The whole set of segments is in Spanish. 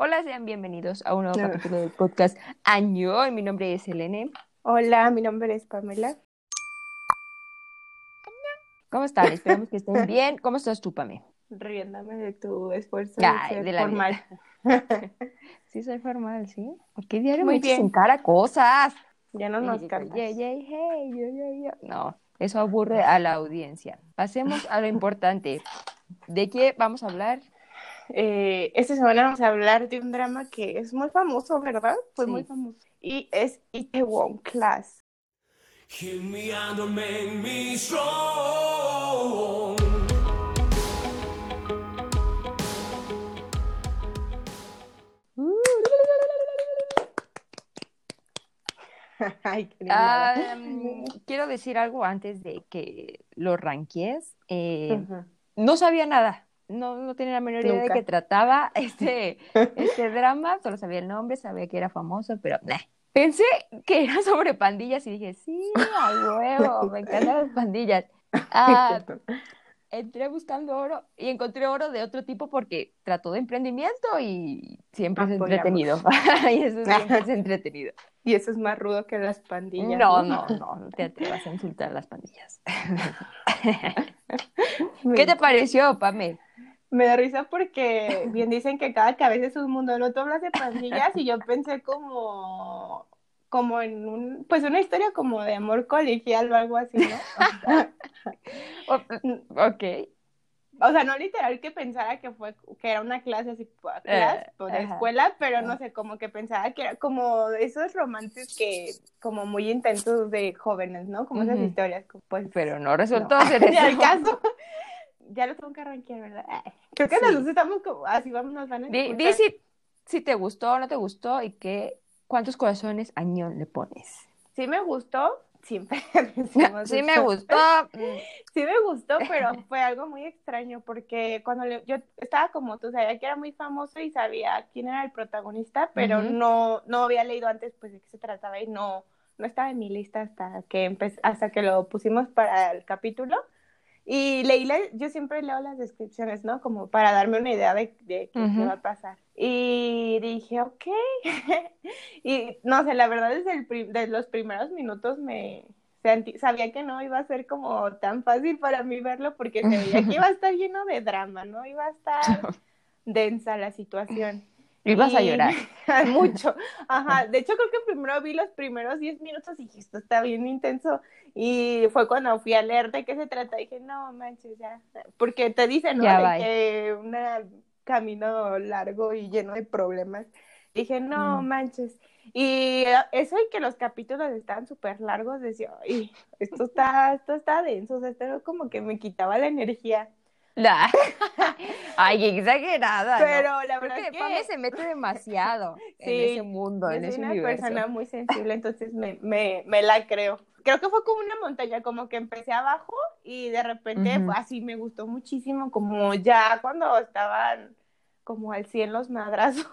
Hola, sean bienvenidos a un nuevo capítulo del podcast Año. Mi nombre es Elene. Hola, mi nombre es Pamela. ¿Cómo están? Esperamos que estén bien. ¿Cómo estás tú, Pame? Riéndome de tu esfuerzo Ay, de de ser la formal. Sí, soy formal, ¿sí? ¿Por qué diario Muy me bien. en cara cosas? ya no nos hey, yo, yo, yo. No, eso aburre a la audiencia. Pasemos a lo importante. ¿De qué vamos a hablar? Eh, esta semana vamos a hablar de un drama que es muy famoso, ¿verdad? Fue Sí. muy famoso. Y es Itaewon Class. Hear me out and make me strong. Ay, qué animada. Ah, mm, quiero decir algo antes de que lo ranques. Eh, no sabía nada. No, no tenía la menor idea de qué trataba este, este drama. Solo sabía el nombre, sabía que era famoso, pero nah. Pensé que era sobre pandillas y dije, sí, a huevo, me encantan las pandillas. Ah, entré buscando oro y encontré oro de otro tipo porque trató de emprendimiento y siempre es entretenido. y eso siempre es entretenido. Y eso es más rudo que las pandillas. No, no, no, no te atrevas a insultar las pandillas. ¿Qué te pareció, Pame? Me da risa porque bien dicen que cada cabeza es un mundo. No tú hablas de pandillas y yo pensé como, como en un, pues una historia como de amor colegial o algo así, ¿no? Ok. O sea, no literal que pensara que fue, que era una clase así, pues, clase, Eh, pues, de escuela, pero no sé, como que pensaba que era como esos romances que, como muy intensos de jóvenes, ¿no? Como esas historias, pues. Pero no resultó no. ser eso. caso. Ya lo tengo que arranquear, ¿verdad? Creo que Sí. nosotros estamos como, así vamos, nos van a Di, di si, si te gustó o no te gustó y qué, cuántos corazones añón le pones. Sí me gustó, siempre decimos Sí me gustó. mm, Sí me gustó, pero fue algo muy extraño porque cuando le- yo estaba como tú, sabía que era muy famoso y sabía quién era el protagonista, pero no, no había leído antes pues de qué se trataba y no, no estaba en mi lista hasta que hasta que lo pusimos para el capítulo. Y leí, la- yo siempre leo las descripciones, ¿no? Como para darme una idea de, de qué, qué va a pasar. Y dije, ok. y no sé, la verdad desde el los primeros minutos me sentí- sabía que no iba a ser como tan fácil para mí verlo porque se veía que iba a estar lleno de drama, ¿no? Iba a estar densa la situación. Ibas a Y- llorar. Mucho. Ajá. De hecho, creo que primero vi los primeros 10 minutos y dije, esto está bien intenso. Y fue cuando fui a leer de qué se trata. Dije, no manches, ya. Porque te dicen, ¿no? Ya, de bye. que un camino largo y lleno de problemas. Dije, no Mm. manches. Y eso y que los capítulos estaban súper largos, decía, ay, esto está, esto está denso, o sea, esto como que me quitaba la energía. Ay, exagerada. ¿no? Pero la Creo verdad que es que Pame se mete demasiado en ese mundo, Yo en soy ese una universo. persona muy sensible, entonces me, me, me la creo. Creo que fue como una montaña, como que empecé abajo y de repente así, me gustó muchísimo, como ya cuando estaban como al 100 los madrazos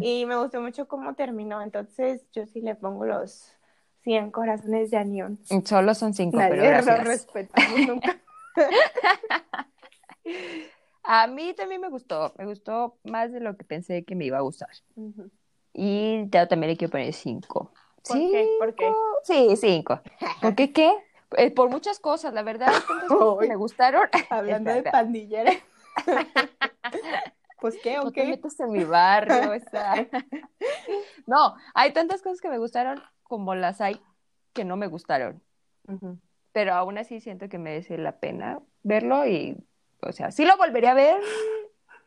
y me gustó mucho cómo terminó, entonces yo sí le pongo los 100 corazones de anión. Solo son cinco, pero Nadie lo gracias. respetamos nunca. A mí también me gustó, me gustó más de lo que pensé que me iba a gustar. Y yo también le quiero poner cinco. ¿Por qué? ¿Por qué? Sí, cinco. ¿Por qué qué? Eh, por muchas cosas, la verdad, tantas cosas que me gustaron. Hablando de pandilleras. pues qué, No o te qué. metas en mi barrio. No, hay tantas cosas que me gustaron como las hay que no me gustaron. Ujú. Pero aún así siento que merece la pena verlo y, o sea, sí lo volvería a ver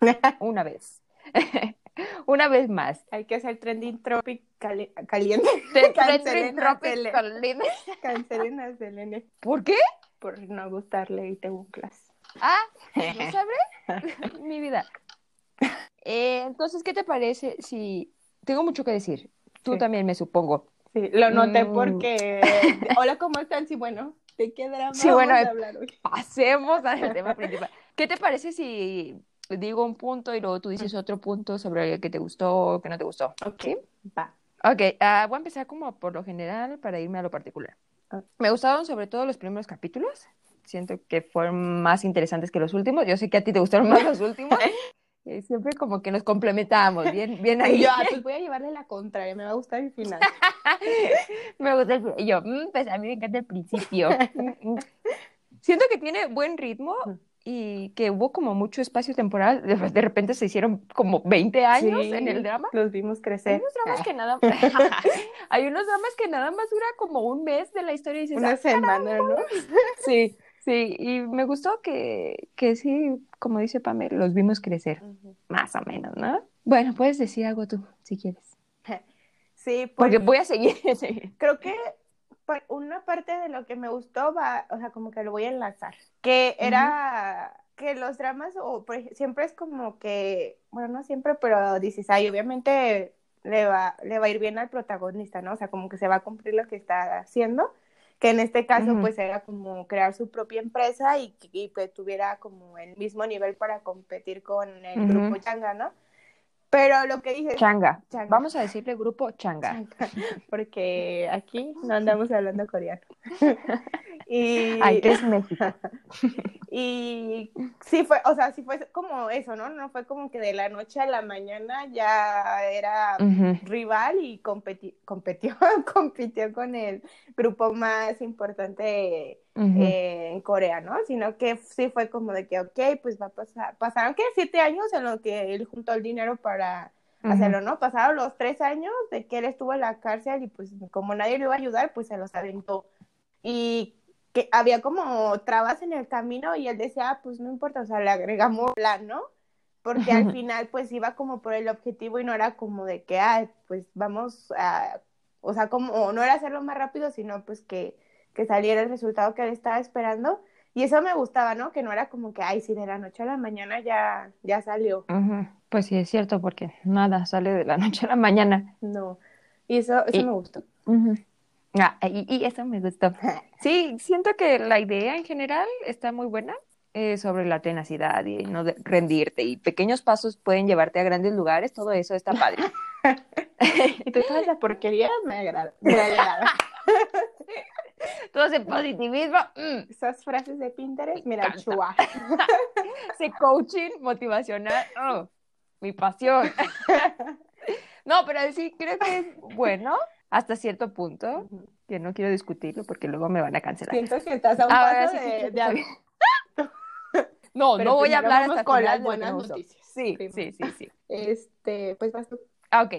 una vez. Una vez más. Hay que hacer trending tropic cali- caliente. Trending con Lina. Cancelen a Selene ¿Por qué? por no gustarle y te un class. Ah, ¿no sabré? Mi vida. Eh, entonces, ¿qué te parece si... Tengo mucho que decir. Tú Sí. también me supongo. Sí, lo noté Mm. porque. Hola, ¿cómo están? Sí, bueno, ¿de qué drama Sí, bueno, vamos a hablar hoy? Pasemos al tema principal. ¿Qué te parece si digo un punto y luego tú dices otro punto sobre el que te gustó o que no te gustó? Ok, ¿Sí? va. Ok, ah, voy a empezar como por lo general para irme a lo particular. Ok. Me gustaron sobre todo los primeros capítulos. Siento que fueron más interesantes que los últimos. Yo sé que a ti te gustaron más los últimos. Eh, Siempre como que nos complementamos, bien, bien ahí. Y yo, ah, pues voy a llevarle la contraria, me va a gustar el final. Me gusta el y yo, "Mm, pues a mí me encanta el principio. Mm, mm. Siento que tiene buen ritmo y que hubo como mucho espacio temporal. De, de repente se hicieron como 20 años Sí, en el drama. Los vimos Hay crecer. unos dramas que nada hay unos dramas que nada más dura como un mes de la historia y dices, Una "Ah, semana, ¿no? sí, sí, y me gustó que, que sí, como dice Pamela, los vimos crecer, más o menos, ¿no? Bueno, puedes decir algo tú, si quieres. Sí, pues Porque voy a seguir. creo que pa- una parte de lo que me gustó va, o sea, como que lo voy a enlazar, que era que los dramas, o por siempre es como que, bueno, no siempre, pero dices, ay, obviamente le va, le va a ir bien al protagonista, ¿no? O sea, como que se va a cumplir lo que está haciendo, que en este caso, pues era como crear su propia empresa y, que- y que tuviera como el mismo nivel para competir con el grupo Changa, ¿no? Pero lo que dices, Changa. Changa. Vamos a decirle grupo Changa. porque aquí no andamos hablando coreano. y, Ay, que es México. y sí fue, o sea, sí fue como eso, ¿no? No fue como que de la noche a la mañana ya era rival y competi- competió, compitió con el grupo más importante eh, en Corea, ¿no? Sino que sí fue como de que, ok, pues va a pasar, pasaron que siete años en los que él juntó el dinero para hacerlo, ¿no? Pasaron los tres años de que él estuvo en la cárcel y pues como nadie lo iba a ayudar, pues se los aventó. Y que había como trabas en el camino y él decía, ah, pues no importa, o sea, le agregamos plan, ¿no? Porque al final pues iba como por el objetivo y no era como de que, ah, pues vamos a, o sea, como no era hacerlo más rápido, sino pues que, que saliera el resultado que él estaba esperando. Y eso me gustaba, ¿no? Que no era como que, ay, si de la noche a la mañana ya, ya salió. Ujú. Pues sí, es cierto, porque nada sale de la noche a la mañana. No. Y eso, eso Y- me gustó. Ujú. Ah, y, y eso me gustó. Sí, siento que la idea en general está muy buena eh, sobre la tenacidad y no de- rendirte y pequeños pasos pueden llevarte a grandes lugares, todo eso está padre. Y toda esa porquería me agrada. Me agrada. Todo ese positivismo, mm, Esas frases de Pinterest, mira, chua. ese coaching motivacional, oh, mi pasión. No, pero sí creo que es bueno hasta cierto punto, que no quiero discutirlo porque luego me van a cancelar. Siento que estás a un Ahora paso sí, de, de. No, Pero no voy a hablar hasta con las buenas noticias. Sí, sí, sí, sí. Este, pues vas tú. Ah, ok.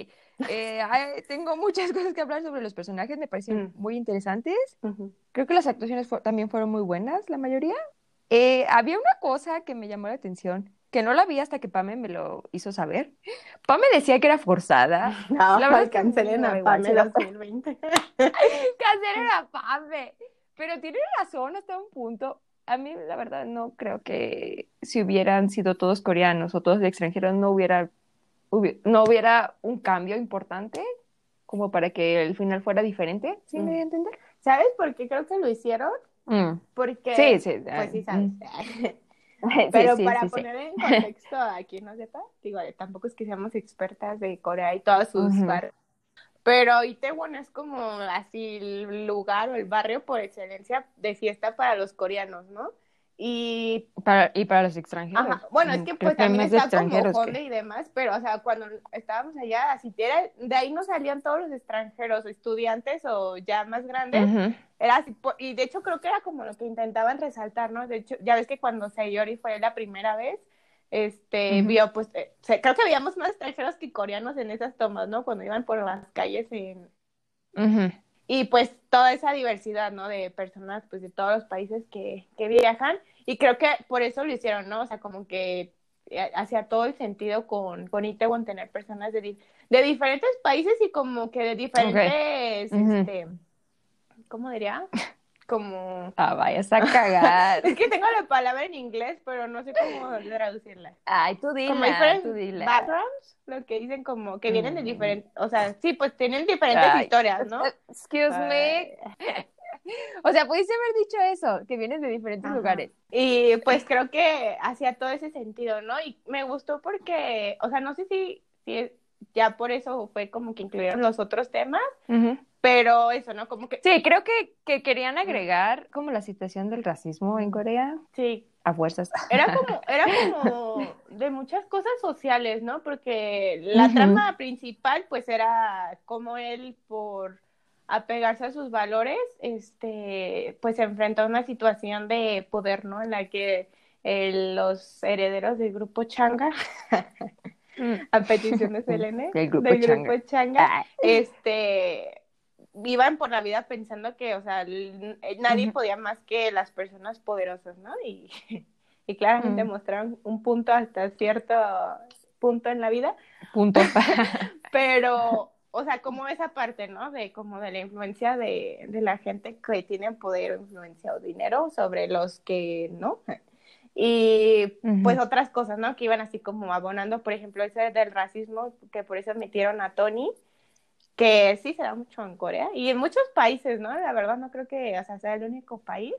Eh, tengo muchas cosas que hablar sobre los personajes, me parecen Mm. muy interesantes. Creo que las actuaciones fu- también fueron muy buenas, la mayoría. Eh, había una cosa que me llamó la atención, que no la vi hasta que Pame me lo hizo saber. Pame decía que era forzada. No, La verdad cancelen a la- 2020. Cancelen a Pame. Pero tiene razón hasta un punto. A mí, la verdad, no creo que si hubieran sido todos coreanos o todos de extranjeros, no hubiera, hubi- no hubiera un cambio importante como para que el final fuera diferente. ¿Sí me Mm. voy a entender? ¿Sabes por qué creo que lo hicieron? Mm. Porque, Sí, sí. pues sí sabes. mm. Pero Sí, sí, para sí, poner en contexto a quien no sepa, digo, tampoco es que seamos expertas de Corea y todas sus Ujú. barrios. Pero Itaewon es como así el lugar o el barrio por excelencia de fiesta para los coreanos, ¿no? Y Para- y para los extranjeros. Ajá. Bueno, es Mm, que pues también de está como que- Honda y demás, pero o sea, cuando estábamos allá, así era, de ahí no salían todos los extranjeros, estudiantes o ya más grandes, Ujú. Era así, y de hecho creo que era como lo que intentaban resaltar, ¿no? De hecho, ya ves que cuando Sayori fue la primera vez, este, vio, pues, eh, creo que veíamos más extranjeros que coreanos en esas tomas, ¿no? Cuando iban por las calles en... Ujú. Y pues toda esa diversidad, ¿no? De personas, pues, de todos los países que, que viajan, y creo que por eso lo hicieron, ¿no? O sea, como que eh, hacía todo el sentido con, con Itaewon tener personas de, de diferentes países y como que de diferentes, este, ¿cómo diría? Como... Ah, vayas a cagar. Es que tengo la palabra en inglés, pero no sé cómo traducirla. Ay, tú Como dila, tú diferentes dila. backgrounds, lo que dicen como que vienen de Mm. diferentes, o sea, sí, pues tienen diferentes Ay, historias, ¿no? Excuse me. O sea, pudiste haber dicho eso, que vienes de diferentes Ajá. lugares. Y pues creo que hacía todo ese sentido, ¿no? Y me gustó porque, o sea, no sé si, si ya por eso fue como que incluyeron los otros temas, pero eso, ¿no? Como que Sí, creo que, que querían agregar como la situación del racismo en Corea. sí, a fuerzas. Era como, era como de muchas cosas sociales, ¿no? Porque la trama principal, pues, era como él, por apegarse a sus valores, este, pues se enfrentó a una situación de poder, ¿no? En la que eh, los herederos del grupo Changa, a petición de Selene, Del grupo del Changa. grupo Changa, este iban por la vida pensando que, o sea, l- nadie podía más que las personas poderosas, ¿no? Y, y claramente Mm. mostraron un punto hasta cierto punto en la vida, punto. pero, o sea, como esa parte, ¿no? De como de la influencia de, de la gente que tiene poder influencia o dinero sobre los que no. Y pues otras cosas, ¿no? Que iban así como abonando, por ejemplo, ese del racismo, que por eso admitieron a Tony, que sí se da mucho en Corea y en muchos países, ¿no? La verdad no creo que, o sea, sea el único país.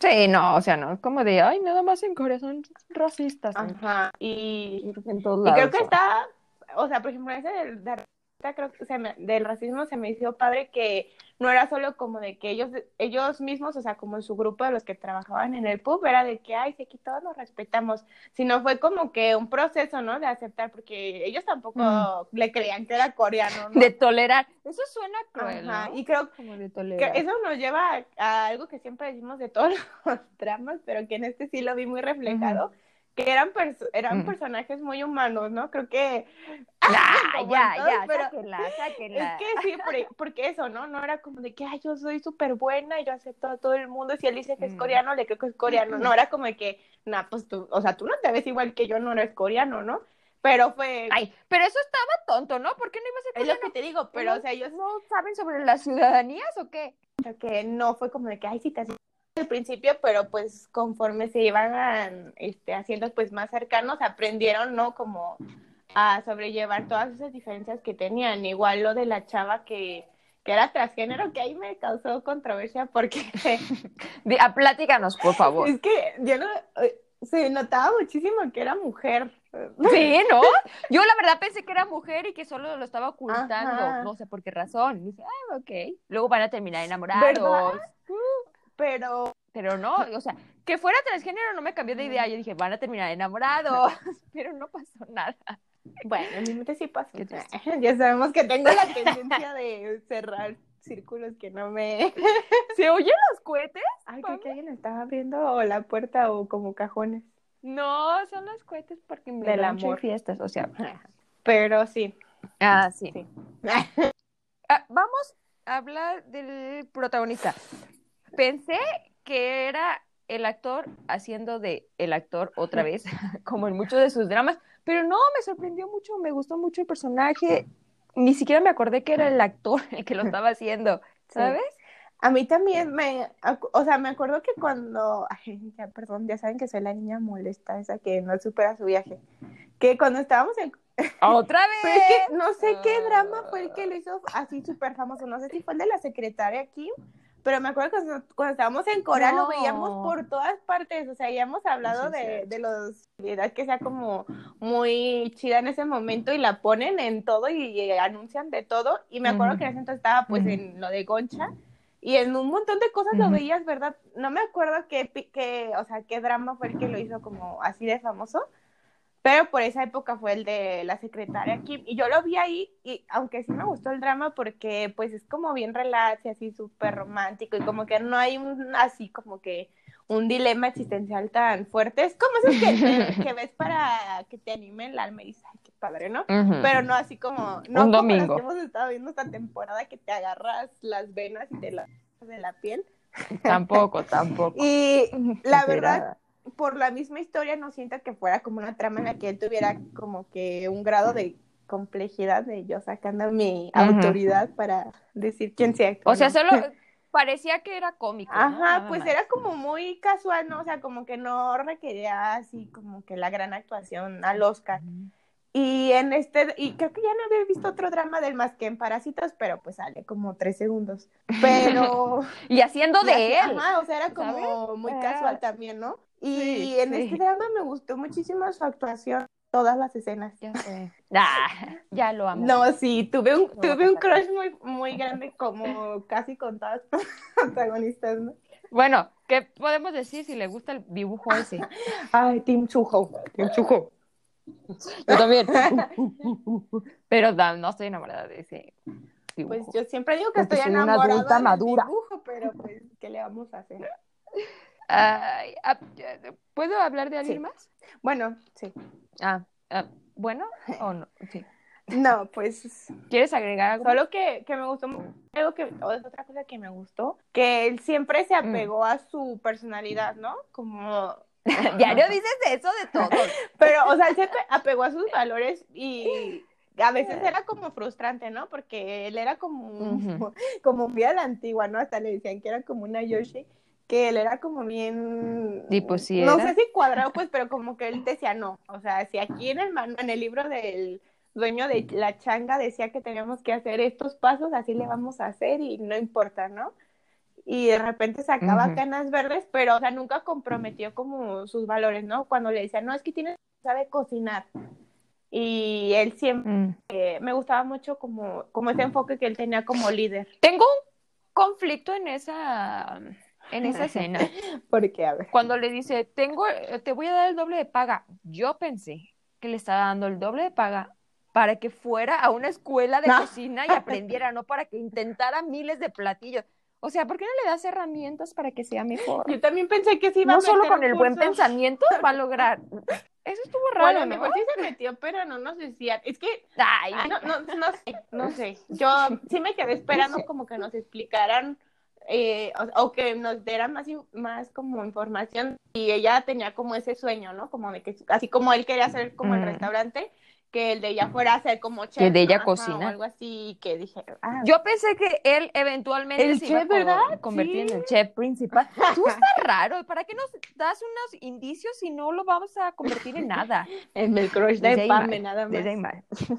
Sí, no, o sea, no, es como de, ay, nada más en Corea son racistas. Ajá. Y, en todos y creo lados que está, o sea, por ejemplo, ese del, de- creo que se me- del racismo se me hizo padre que no era solo como de que ellos, ellos mismos, o sea, como en su grupo de los que trabajaban en el pub, era de que, ay, sí, aquí todos nos respetamos, sino fue como que un proceso, ¿no? De aceptar, porque ellos tampoco Mm. le creían que era coreano, ¿no? De tolerar. Eso suena cruel, Ajá, ¿no? y creo Como de que eso nos lleva a, a algo que siempre decimos de todos los dramas, pero que en este sí lo vi muy reflejado, que eran, perso- eran Ujú. personajes muy humanos, ¿no? Creo que... Ah, como ya, todos, ya, pero- sáquenla, Es que sí, por- porque eso, ¿no? No era como de que, ay, yo soy súper buena y yo acepto a todo el mundo. Si él dice que es Mm. coreano, le creo que es coreano. No, era como de que, nah, pues tú, o sea, tú no te ves igual que yo, no eres coreano, ¿no? Pero fue, Ay, pero eso estaba tonto, ¿no? ¿Por qué no iba a ser es lo coreano? que te digo, pero, o sea, ellos ¿No saben sobre las ciudadanías o qué? que no fue como de que, ay, sí te al principio, pero pues conforme se iban este, haciendo pues más cercanos, aprendieron, ¿no? Como a sobrellevar todas esas diferencias que tenían. Igual lo de la chava que, que era transgénero, que ahí me causó controversia porque ah, platícanos, por favor. es que yo no, eh, se notaba muchísimo que era mujer. Sí, ¿no? Yo la verdad pensé que era mujer y que solo lo estaba ocultando. Ajá. No sé por qué razón. Y dije, ah, ok. Luego van a terminar enamorados. ¿Verdad? Pero Pero no, o sea, que fuera transgénero no me cambió de idea. Yo dije, van a terminar enamorados. Pero no pasó nada. bueno, en mi mente sí pasó. Ya sabemos que tengo la tendencia de cerrar círculos que no me ¿Se oyen los cohetes? Ay, creo que alguien estaba abriendo la puerta o como cajones. No, son los cohetes porque me Del amor. fiestas, o sea. Pero sí. Ah, sí. Sí. Ah, vamos a hablar del protagonista. Pensé que era el actor haciendo de el actor otra vez, como en muchos de sus dramas, pero no, me sorprendió mucho, me gustó mucho el personaje. Ni siquiera me acordé que era el actor el que lo estaba haciendo, ¿sabes? A mí también me, o sea, me acuerdo que cuando, ay, ya, perdón, ya saben que soy la niña molesta, esa que no supera su viaje, que cuando estábamos en, Otra pero es vez. que no sé qué drama fue el que lo hizo así súper famoso, no sé si fue el de la secretaria Kim, pero me acuerdo que cuando, cuando estábamos en Corea lo No. veíamos por todas partes, o sea, ya hemos hablado es de, cierto. de los edad que sea como muy chida en ese momento y la ponen en todo y, y anuncian de todo, y me acuerdo que en ese entonces estaba pues en lo de Goncha, y en un montón de cosas lo veías, ¿verdad? No me acuerdo qué, qué, o sea, qué drama fue el que lo hizo como así de famoso, pero por esa época fue el de la secretaria Kim, y yo lo vi ahí, y aunque sí me gustó el drama porque pues es como bien relax y así súper romántico, y como que no hay un así como que un dilema existencial tan fuerte, es como esos que, que ves para que te animen el alma y dices, ay, qué padre, ¿no? Pero no así como no Un como domingo. las que hemos estado viendo esta temporada que te agarras las venas y te las de la piel Tampoco, tampoco. y la verdad por la misma historia no siento que fuera como una trama en la que él tuviera como que un grado de complejidad de yo sacando mi autoridad para decir quién se O sea, solo parecía que era cómico. Ajá, pues más. era como muy casual, ¿no? O sea, como que no requería así como que la gran actuación al Oscar. Y en este, y creo que ya no había visto otro drama del más que en Parásitos, pero pues sale como tres segundos. Pero. Y haciendo y de así- él. Ajá, o sea, era como ¿sabes? muy Ah. casual también, ¿no? Y Sí, en sí. este drama me gustó muchísimo su actuación, todas las escenas. Ya sé. Ah, ya lo amo. No, sí, tuve un, tuve un crush muy, muy grande, como casi con todas las protagonistas, ¿no? Bueno, ¿qué podemos decir si le gusta el dibujo ese? Ay, Tim Chujo. Tim Chujo. Yo también. Pero no, no estoy enamorada de ese dibujo. Pues yo siempre digo que Porque estoy soy una enamorada adulta del madura. dibujo, pero pues, ¿qué le vamos a hacer? Ay, ah, ¿Puedo hablar de alguien Sí. más? Bueno, sí. Ah, ah, bueno o no. Sí. No, pues ¿Quieres agregar algo? Solo que, que me gustó, algo que, o es otra cosa que me gustó, que él siempre se apegó a su personalidad, ¿no? Como, Diario dices eso de todo. pero, o sea, él se ape- apegó a sus valores y a veces era como frustrante, ¿no? Porque él era como, un- Ujú. como muy a la antigua, ¿no? Hasta le decían que era como una Yoshi, que él era como bien, Y pues sí no sé si cuadrado, pues, pero como que él decía no, o sea, si aquí en el, en el libro del dueño de la changa decía que teníamos que hacer estos pasos, así le vamos a hacer y no importa, ¿no? Y de repente sacaba canas verdes, pero, o sea, nunca comprometió como sus valores, ¿no? Cuando le decían, no, es que tienes, sabe cocinar. Y él siempre, Mm. me gustaba mucho como, como ese enfoque que él tenía como líder. Tengo un conflicto en esa, en esa escena. Porque, a ver. Cuando le dice, tengo, te voy a dar el doble de paga. Yo pensé que le estaba dando el doble de paga para que fuera a una escuela de No. cocina y aprendiera, no para que intentara miles de platillos. O sea, ¿por qué no le das herramientas para que sea mejor? Yo también pensé que se iba a No solo con el buen pensamiento va a lograr. Eso estuvo Bueno, raro, a lo ¿no? mejor sí se metió, pero no nos decían. Es que Ay, no, no, no sé, no sé. Yo sí me quedé esperando como que nos explicaran eh, o, o que nos dieran más, más como información y ella tenía como ese sueño, ¿no? Como de que, así como él quería hacer como el Mm. restaurante, que el de ella fuera a ser como chef. Que de ella cocina. O algo así, que dije, ah, Yo pensé que él eventualmente El se iba a chef, co- ¿verdad? convertir Sí. en el chef principal. Tú estás raro. ¿Para qué nos das unos indicios si no lo vamos a convertir en nada? en el crush de ahí Pame, nada más.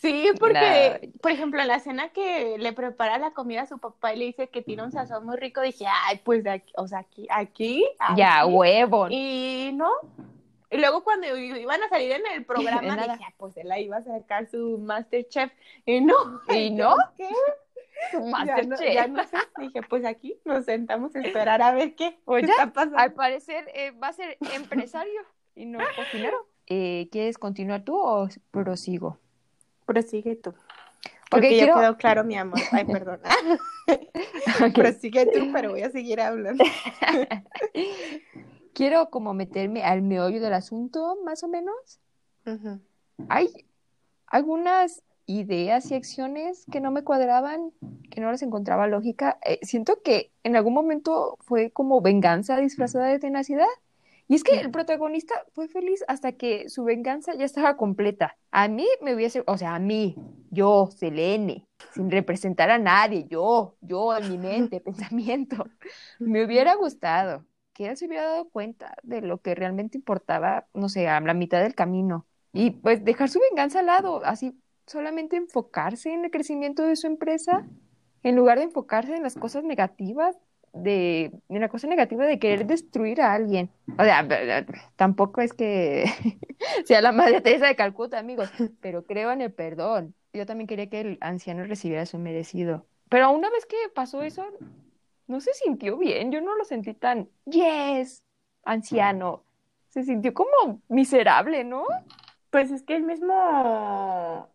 Sí, porque, por ejemplo, en la cena que le prepara la comida a su papá y le dice que tiene un sazón muy rico, dije, ay, pues de aquí, o sea, aquí, aquí, Ya, aquí. huevo. Y no. Y luego cuando iban a salir en el programa, dije, ah, pues él ahí iba a sacar su Masterchef. Y no. ¿Y no? ¿qué? Tu Ya no, Masterchef. ya no sé. Dije, pues aquí nos sentamos a esperar a ver qué, ya, está pasando. Al parecer eh, va a ser empresario y no cocinero. Eh, ¿Quieres continuar tú o prosigo? Prosigue tú. Porque Porque ya quiero- quedó claro, mi amor. Ay, perdón. Prosigue tú, pero voy a seguir hablando. Quiero como meterme al meollo del asunto, más o menos. Hay algunas ideas y acciones que no me cuadraban, que no les encontraba lógica. Eh, siento que en algún momento fue como venganza disfrazada de tenacidad. Y es que el protagonista fue feliz hasta que su venganza ya estaba completa. A mí me hubiese, o sea, a mí, yo, Selene, sin representar a nadie, yo, yo en mi mente, pensamiento, me hubiera gustado él se hubiera dado cuenta de lo que realmente importaba, no sé, a la mitad del camino. Y pues dejar su venganza al lado, así solamente enfocarse en el crecimiento de su empresa, en lugar de enfocarse en las cosas negativas, de, en la cosa negativa de querer destruir a alguien. O sea, tampoco es que sea la madre Teresa de Calcuta, amigos, pero creo en el perdón. Yo también quería que el anciano recibiera su merecido. Pero una vez que pasó eso, no se sintió bien. Yo no lo sentí tan, yes, anciano. Se sintió como miserable, ¿no? Pues es que el mismo,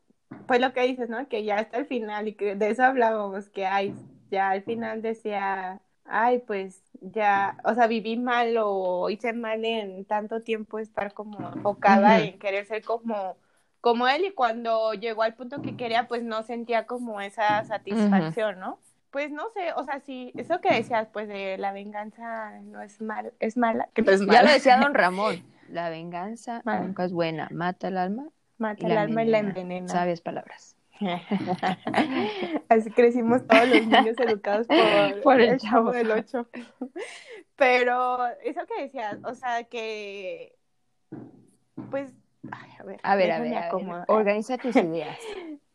pues lo que dices, ¿no? Que ya hasta el final, y que de eso hablábamos, que ay, ya al final decía, ay, pues ya, o sea, viví mal o hice mal en tanto tiempo estar como enfocada en querer ser como, como él, y cuando llegó al punto que quería, pues no sentía como esa satisfacción, ¿no? Pues no sé, o sea, sí, eso que decías, pues de la venganza no es mal, es mala, que no es Ya mala, lo decía don Ramón. La venganza Mal. nunca es buena. Mata el alma mata el alma y la envenena. Sabias palabras. Así crecimos todos los niños educados por, Por el el chavo chavo. del 8. Pero eso que decías, o sea, que pues ay, a ver, A ver, a ver, a ver. Organiza tus ideas.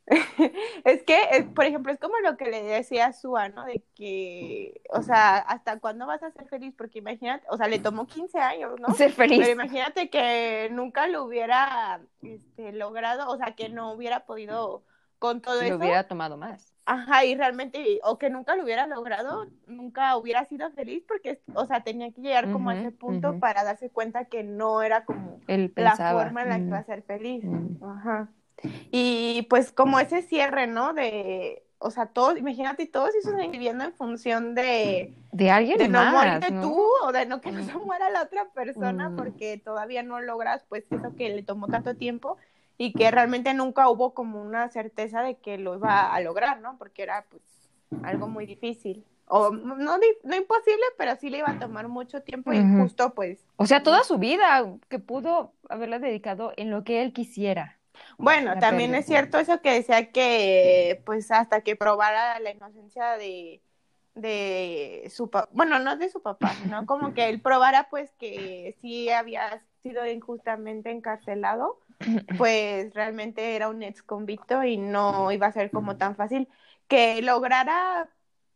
Es que, es- por ejemplo, es como lo que le decía a Sua, ¿no? De que, o sea, ¿hasta cuándo vas a ser feliz? Porque imagínate, o sea, le tomó 15 años, ¿no? Ser feliz. Pero imagínate que nunca lo hubiera este, logrado, o sea, que no hubiera podido con todo eso, lo hubiera tomado más. ajá, y realmente, o que nunca lo hubiera logrado, nunca hubiera sido feliz porque, o sea, tenía que llegar como a ese punto para darse cuenta que no era como la forma en la que iba a ser feliz. Ajá. Y pues como ese cierre, ¿no? De, o sea, todos, imagínate, todos esos viviendo en función de, De alguien de no más, morirte ¿no? tú o de no que no se muera la otra persona Mm. porque todavía no logras pues eso que le tomó tanto tiempo y que realmente nunca hubo como una certeza de que lo iba a lograr, ¿no? Porque era pues algo muy difícil. O no, no imposible, pero sí le iba a tomar mucho tiempo y justo pues O sea, toda su vida que pudo haberla dedicado en lo que él quisiera. Bueno, también es cierto eso que decía que, pues, hasta que probara la inocencia de, de su papá, bueno, no de su papá, sino como que él probara, pues, que sí había sido injustamente encarcelado, pues realmente era un ex convicto y no iba a ser como tan fácil que lograra,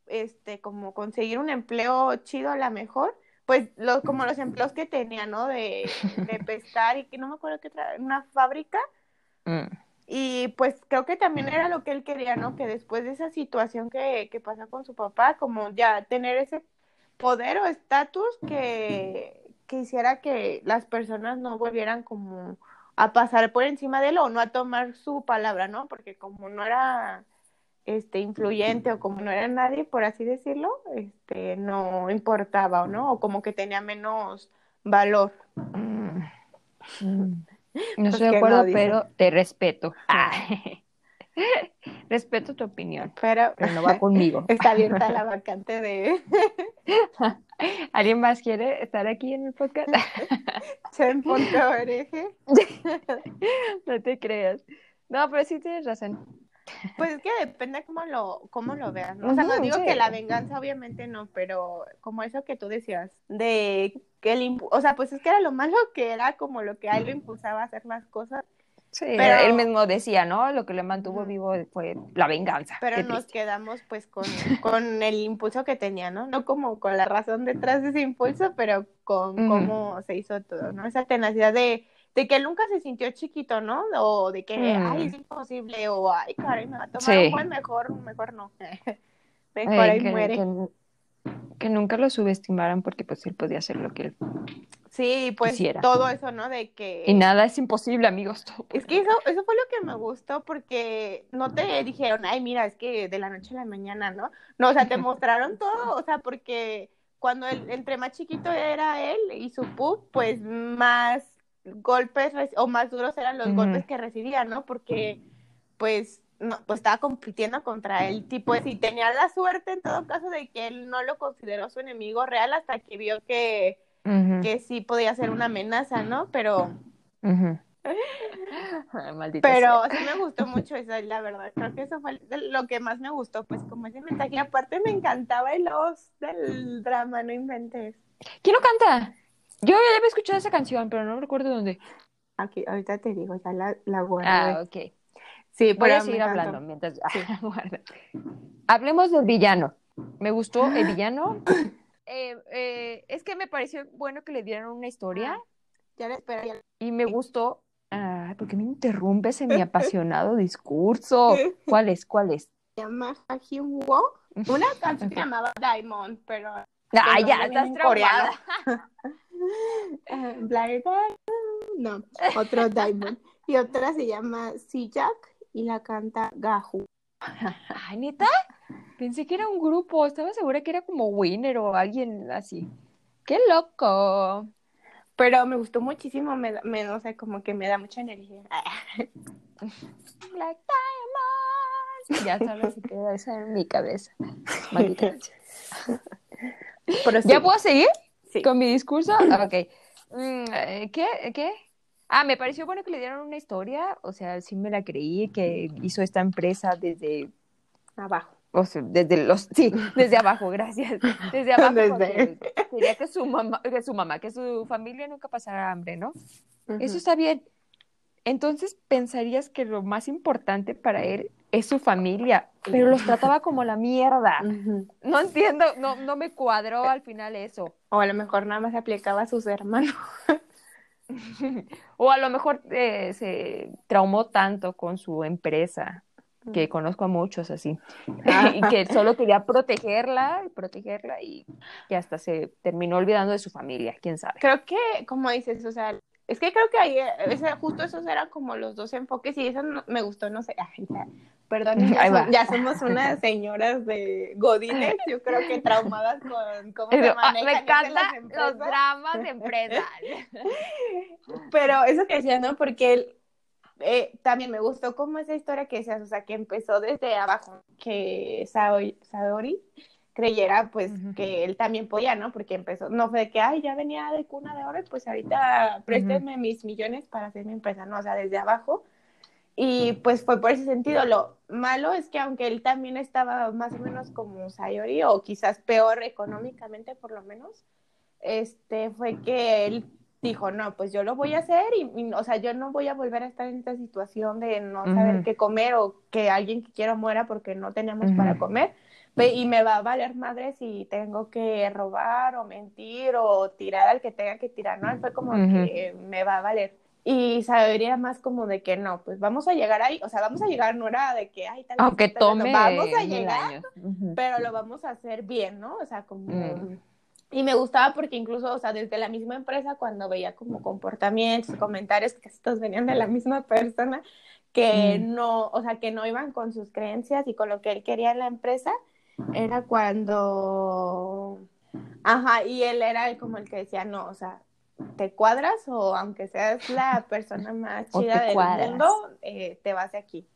este, como conseguir un empleo chido a la mejor, pues, lo, como los empleos que tenía, ¿no? De, de pescar y que no me acuerdo qué otra, una fábrica. Mm. Y pues creo que también era lo que él quería, ¿no? Que después de esa situación que, que pasó con su papá, como ya tener ese poder o estatus que, que hiciera que las personas no volvieran como a pasar por encima de él o no a tomar su palabra, ¿no? Porque como no era este influyente o como no era nadie, por así decirlo, este no importaba, ¿o no? O como que tenía menos valor. Mm. No Pues estoy de acuerdo, no, pero te respeto. Ah. respeto tu opinión, Pero pero no va conmigo. está abierta la vacante de ¿Alguien más quiere estar aquí en el podcast? chen.org. no te creas. No, pero sí tienes razón. Pues es que depende cómo lo, cómo lo veas, ¿no? O sea, no digo que la venganza obviamente no, pero como eso que tú decías, de que el impu- o sea, pues es que era lo malo que era como lo que a él lo impulsaba a hacer las cosas, Sí, Pero- él mismo decía, ¿no? Lo que le mantuvo vivo fue la venganza. pero nos quedamos pues con, con el impulso que tenía, ¿no? No como con la razón detrás de ese impulso, pero con cómo se hizo todo, ¿no? Esa tenacidad de, de que nunca se sintió chiquito, ¿no? O de que, Mm. ay, es imposible, o ay, caray, me va a tomar Sí. un buen mejor, mejor no. mejor ahí que, muere. que- que nunca lo subestimaran porque pues él podía hacer lo que él... Sí, pues quisiera. todo eso, ¿no? De que... Y nada es imposible, amigos. todo Es que eso, eso fue lo que me gustó porque no te dijeron, ay, mira, es que de la noche a la mañana, ¿no? No, o sea, te mostraron todo, o sea, porque cuando el, entre más chiquito era él y su pup, pues más golpes o más duros eran los golpes que recibía, ¿no? Porque pues no, pues estaba compitiendo contra el tipo y tenía la suerte en todo caso de que él no lo consideró su enemigo real hasta que vio que, que sí podía ser una amenaza, ¿no? Pero. Ay, maldita Pero sea. sí me gustó mucho eso, la verdad. Creo que eso fue lo que más me gustó, pues como ese mensaje. Y aparte me encantaba el os del drama, no inventes. ¿Quién lo canta? Yo ya había escuchado esa canción, pero no recuerdo dónde. Aquí, ahorita te digo, ya la, la guardé. Ah, ok. sí, Voy a seguir hablando mientras... guarda. Hablemos del villano. Me gustó el villano. Eh, eh, es que me pareció bueno que le dieran una historia Ya la espero. ya- y me gustó... Ah, ¿por qué me interrumpes en mi apasionado discurso? ¿Cuál es? ¿Cuál es? Llama. Una canción Ok. que se llamaba Diamond, pero Ah, ya, estás traumada. Diamond, no, otro Diamond. Y otra se llama Sijak y la canta Gahu. Ay, ¿neta? Pensé que era un grupo. Estaba segura que era como Winner o alguien así. ¡Qué loco! Pero me gustó muchísimo, me, me, no sé, como que me da mucha energía. Black Diamond. Ya solo se queda esa en mi cabeza. Maldita sea. Pero sí, ¿Ya puedo seguir sí. con mi discurso? Ok. Mm, eh, ¿Qué? ¿Qué? Ah, me pareció bueno que le dieron una historia. O sea, sí me la creí que hizo esta empresa desde abajo. O sea, desde los, sí, desde abajo, gracias. Desde abajo, Desde- quería que su mamá, que su mamá, que su familia nunca pasara hambre, ¿no? Ujú. Eso está bien. Entonces pensarías que lo más importante para él es su familia, pero los trataba como la mierda. No entiendo, no, no me cuadró al final eso. O a lo mejor nada más se aplicaba a sus hermanos. O a lo mejor eh, se traumó tanto con su empresa que conozco a muchos así, Ah. y que solo quería protegerla, protegerla y que hasta se terminó olvidando de su familia, quién sabe. Creo que, como dices, o sea, es que creo que ahí, eh, ese- justo esos eran como los dos enfoques y eso no- me gustó, no sé, ay, ya, perdón, ya, somos unas señoras de godines, yo creo que traumadas con cómo se Ah, manejan me encantan los dramas de empresas. Pero eso que decías, ¿no? Porque él, eh, también me gustó como esa historia que decías, o sea, que empezó desde abajo, que Saori, Saori creyera pues Ujú. que él también podía, ¿no? Porque empezó, no fue de que, ay, ya venía de cuna de oro, pues ahorita préstenme mis millones para hacer mi empresa, no, o sea, desde abajo. Y pues fue por ese sentido. Lo malo es que aunque él también estaba más o menos como Sayori, o quizás peor económicamente por lo menos, este fue que él dijo, no, pues yo lo voy a hacer y, y, o sea, yo no voy a volver a estar en esta situación de no saber Ujú. qué comer o que alguien que quiera muera porque no tenemos Ujú. para comer. Y me va a valer madre si tengo que robar o mentir o tirar al que tenga que tirar, ¿no? Fue como Ujú. que me va a valer. Y sabería más como de que no, pues vamos a llegar ahí, o sea, vamos a llegar, no era de que, ay, tal Aunque tal tome vamos a llegar, años. Ujú. pero lo vamos a hacer bien, ¿no? O sea, como... Mm. Y me gustaba porque incluso, o sea, desde la misma empresa, cuando veía como comportamientos, comentarios que todos venían de la misma persona, que Mm. no, o sea, que no iban con sus creencias y con lo que él quería en la empresa, era cuando... Ajá, y él era el- como el que decía, no, o sea, te cuadras o aunque seas la persona más chida del cuadras. mundo, eh, te vas de aquí.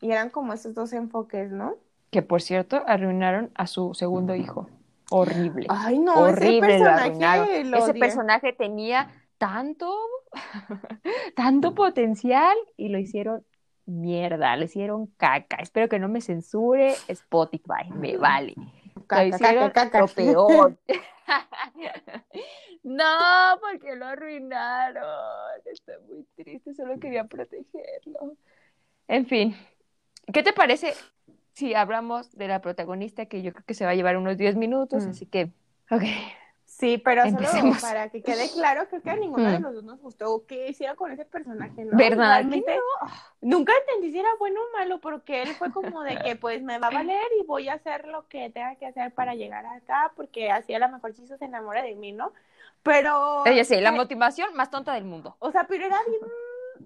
Y eran como esos dos enfoques, ¿no? Que por cierto, arruinaron a su segundo hijo. Horrible. Ay, no, Horrible ese personaje lo Ese personaje tenía tanto, tanto potencial y lo hicieron mierda, le hicieron caca. Espero que no me censure Spotify, me vale. Lo Caca, hicieron caca, caca. lo peor. no, porque lo arruinaron. Estoy muy triste, solo quería protegerlo. En fin, ¿qué te parece si hablamos de la protagonista que yo creo que se va a llevar unos 10 minutos? Mm. Así que, ok. Sí, pero solo para que quede claro, creo que a ninguno de Mm. los dos nos gustó qué hiciera con ese personaje, ¿no? ¿Verdad Realmente, Nunca entendí si era bueno o malo, porque él fue como de que pues me va a valer y voy a hacer lo que tenga que hacer para llegar acá, porque así a lo mejor sí se enamora de mí, ¿no? Pero... Ella sí, la motivación más tonta del mundo. O sea, pero era bien,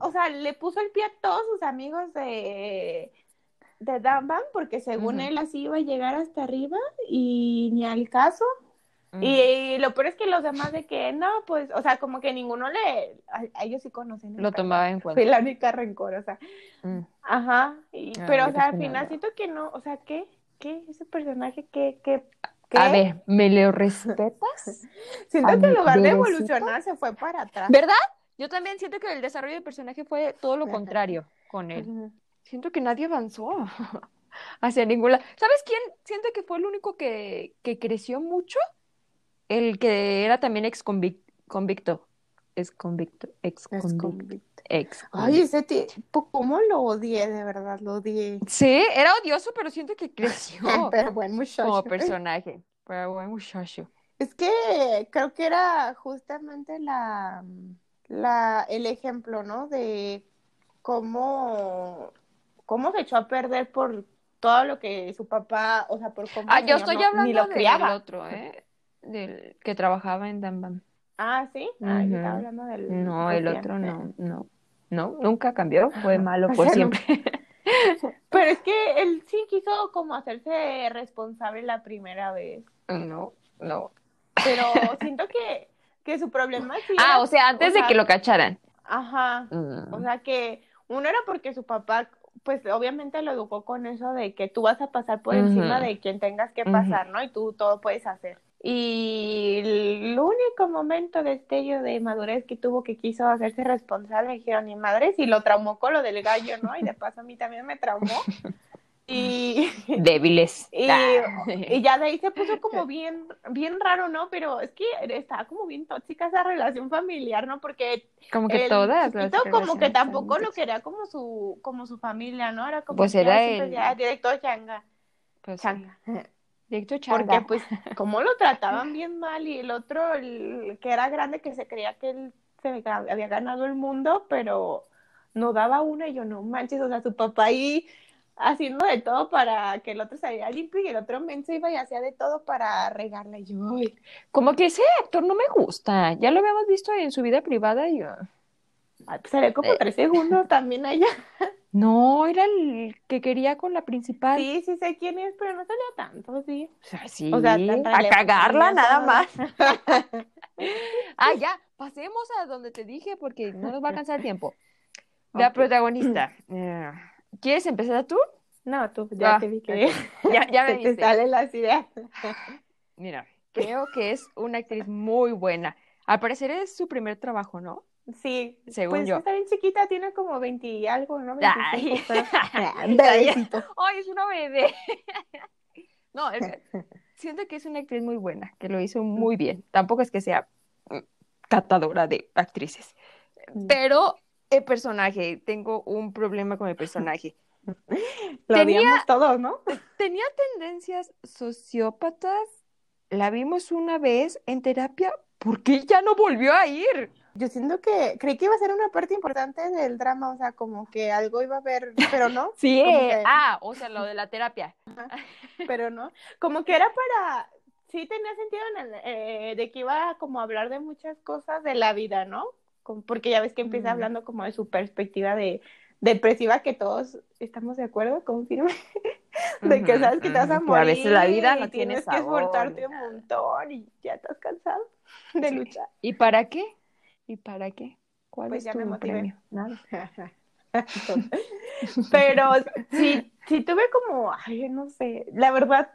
o sea, le puso el pie a todos sus amigos de, de Danban, porque según él así iba a llegar hasta arriba y ni al caso. Mm. Y lo peor es que los demás de que no, pues, o sea, como que ninguno le, a, a ellos sí conocen. Lo tomaba en Fui cuenta. la única rencorosa. Mm. Ajá, y, Ah, pero o sea, al final siento que no, o sea, ¿qué? ¿Qué? Ese personaje, ¿qué? ¿Qué? ¿Qué? A ver, ¿me lo respetas? Siento a que en lugar de evolucionar se fue para atrás. ¿Verdad? Yo también siento que el desarrollo del personaje fue todo lo contrario con él. Siento que nadie avanzó hacia ninguna. ¿Sabes quién? Siento que fue el único que, que creció mucho. El que era también ex convicto. Ex convicto. Ex convicto. convicto. Ex Ay, ese tipo, ¿cómo lo odié? De verdad, lo odié. Sí, era odioso, pero siento que creció Pero buen muchacho. como personaje. Pero buen muchacho. Es que creo que era justamente la, la, el ejemplo, ¿no? De cómo, cómo se echó a perder por todo lo que su papá, o sea, por cómo Ah, yo estoy no- hablando ni lo del otro, ¿eh? Del que trabajaba en Danban. Ah, ¿sí? Ah, yo estaba hablando del No, el otro no, no. No, nunca cambió. Fue malo por siempre. Pero es que él sí quiso como hacerse responsable la primera vez. No, no. Pero siento que, que su problema sí Ah, era- o sea, antes de sea, que lo cacharan. Ajá. Mm. O sea que uno era porque su papá, pues obviamente lo educó con eso de que tú vas a pasar por encima de quien tengas que pasar, ¿no? Y tú todo puedes hacer. Y el único momento de destello de madurez que tuvo que quiso hacerse responsable, dijeron, ni madres, y lo traumó con lo del gallo, ¿no? Y de paso a mí también me traumó. Y, Débiles. y, Ah. y ya de ahí se puso como bien, bien raro, ¿no? Pero es que estaba como bien tóxica esa relación familiar, ¿no? Porque Como que todas las como que tampoco lo quería como su como su familia, ¿no? Era como Pues era el- director changa, Pues, changa. Porque pues como lo trataban bien mal y el otro el que era grande que se creía que él se había ganado el mundo, pero no daba una y yo no manches, o sea, su papá ahí haciendo de todo para que el otro saliera limpio y el otro menso iba y hacía de todo para regarla. Y yo, "Ay". Como que ese actor no me gusta. Ya lo habíamos visto en su vida privada y... Ay, pues salió como Eh. tres segundos también allá. No, era el que quería con la principal. Sí, sí sé quién es, pero no salió tanto, sí. O sea, sí, O sea, a cagarla nada más. Ah, ya, pasemos a donde te dije porque no nos va a alcanzar el tiempo. La protagonista. eh, ¿Quieres empezar tú? No, tú ya Ah, te vi que Ya, ya me te salen las ideas. Mira, creo que es una actriz muy buena. Al parecer es su primer trabajo, ¿no? Sí, Según pues yo. está bien chiquita, tiene como 20 y algo, ¿no? Ay. 25, pero... Bebecito. ¡Ay, es una bebé! No, es siento que es una actriz muy buena, que lo hizo muy bien. Tampoco es que sea mm, catadora de actrices. Mm. Pero el personaje, tengo un problema con el personaje. Lo Tenía- todos, ¿no? Tenía tendencias sociópatas. La vimos una vez en terapia. ¿Por qué ya no volvió a ir? Yo siento que creí que iba a ser una parte importante del drama, o sea, como que algo iba a haber, pero no, Sí, Como que- ah, o sea, lo de la terapia. pero no. Como que era para, sí tenía sentido en el, eh, de que iba como a hablar de muchas cosas de la vida, ¿no? Como- porque ya ves que empieza Mm. hablando como de su perspectiva de depresiva, que todos estamos de acuerdo, confirme, de que sabes que te vas a morir a veces la vida no tiene tienes que sabor, esforzarte un montón y ya estás cansado de Sí. luchar. ¿Y para qué? ¿Y para qué? ¿Cuál Pues es ya tu me motivé. premio? Nada. Pero sí, sí tuve como, ay, no sé, la verdad